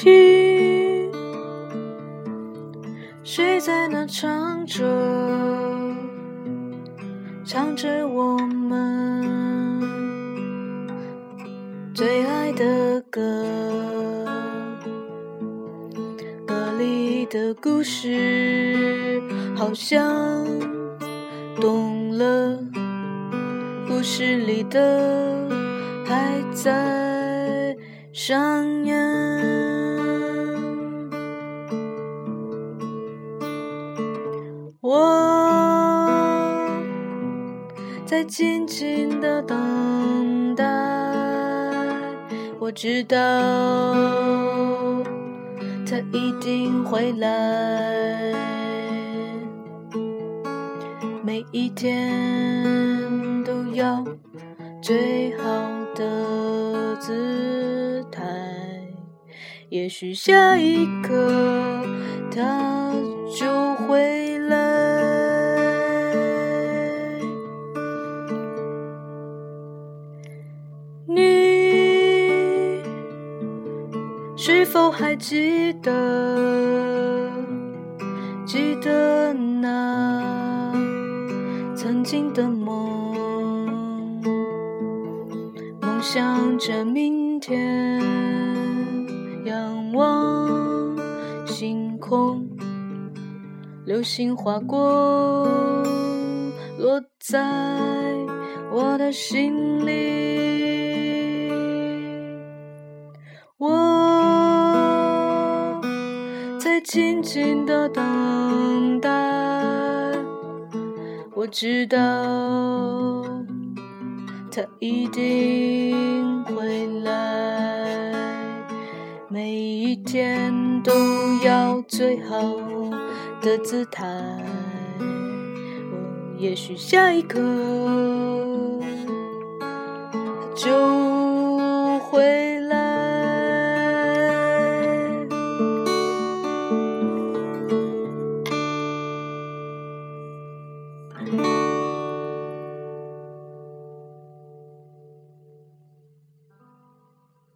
听谁在那唱着唱着我们最爱的歌。歌里的故事好像懂了故事里的还在上演。静静的等待，我知道他一定会来。每一天都要最好的姿态，也许下一刻他就会是否还记得？记得那曾经的梦，梦想着明天，仰望星空，流星划过，落在我的心里。静静的等待，我知道他一定会来。每一天都要最好的姿态，也许下一刻就。